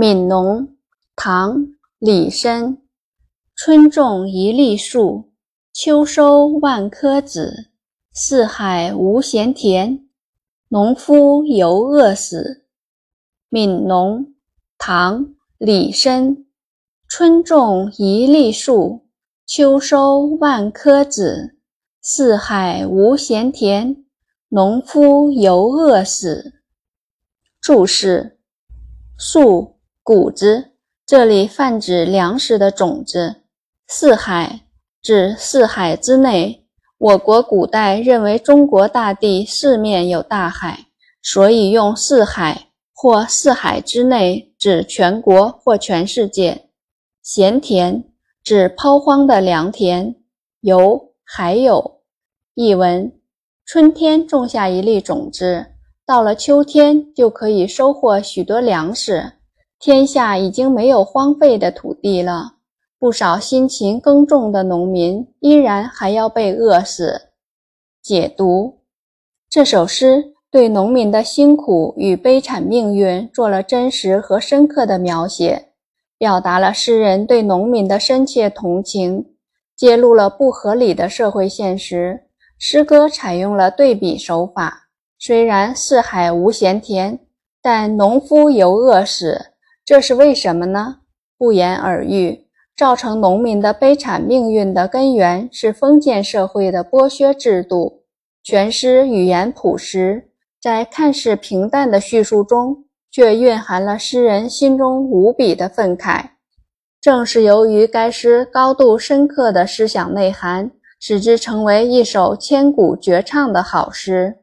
悯农，唐·李绅。春种一粒粟，秋收万颗子。四海无闲田，农夫犹饿死。悯农，唐·李绅。春种一粒粟，秋收万颗子。四海无闲田，农夫犹饿死。注释：粟。谷子，这里泛指粮食的种子。四海指四海之内。我国古代认为中国大地四面有大海，所以用四海或四海之内指全国或全世界。闲田指抛荒的良田。有还有。译文：春天种下一粒种子，到了秋天就可以收获许多粮食。天下已经没有荒废的土地了，不少辛勤耕种的农民依然还要被饿死。解读这首诗对农民的辛苦与悲惨命运做了真实和深刻的描写，表达了诗人对农民的深切同情，揭露了不合理的社会现实。诗歌采用了对比手法，虽然四海无闲田，但农夫犹饿死。这是为什么呢？不言而喻，造成农民的悲惨命运的根源是封建社会的剥削制度。全诗语言朴实，在看似平淡的叙述中，却蕴含了诗人心中无比的愤慨。正是由于该诗高度深刻的思想内涵，使之成为一首千古绝唱的好诗。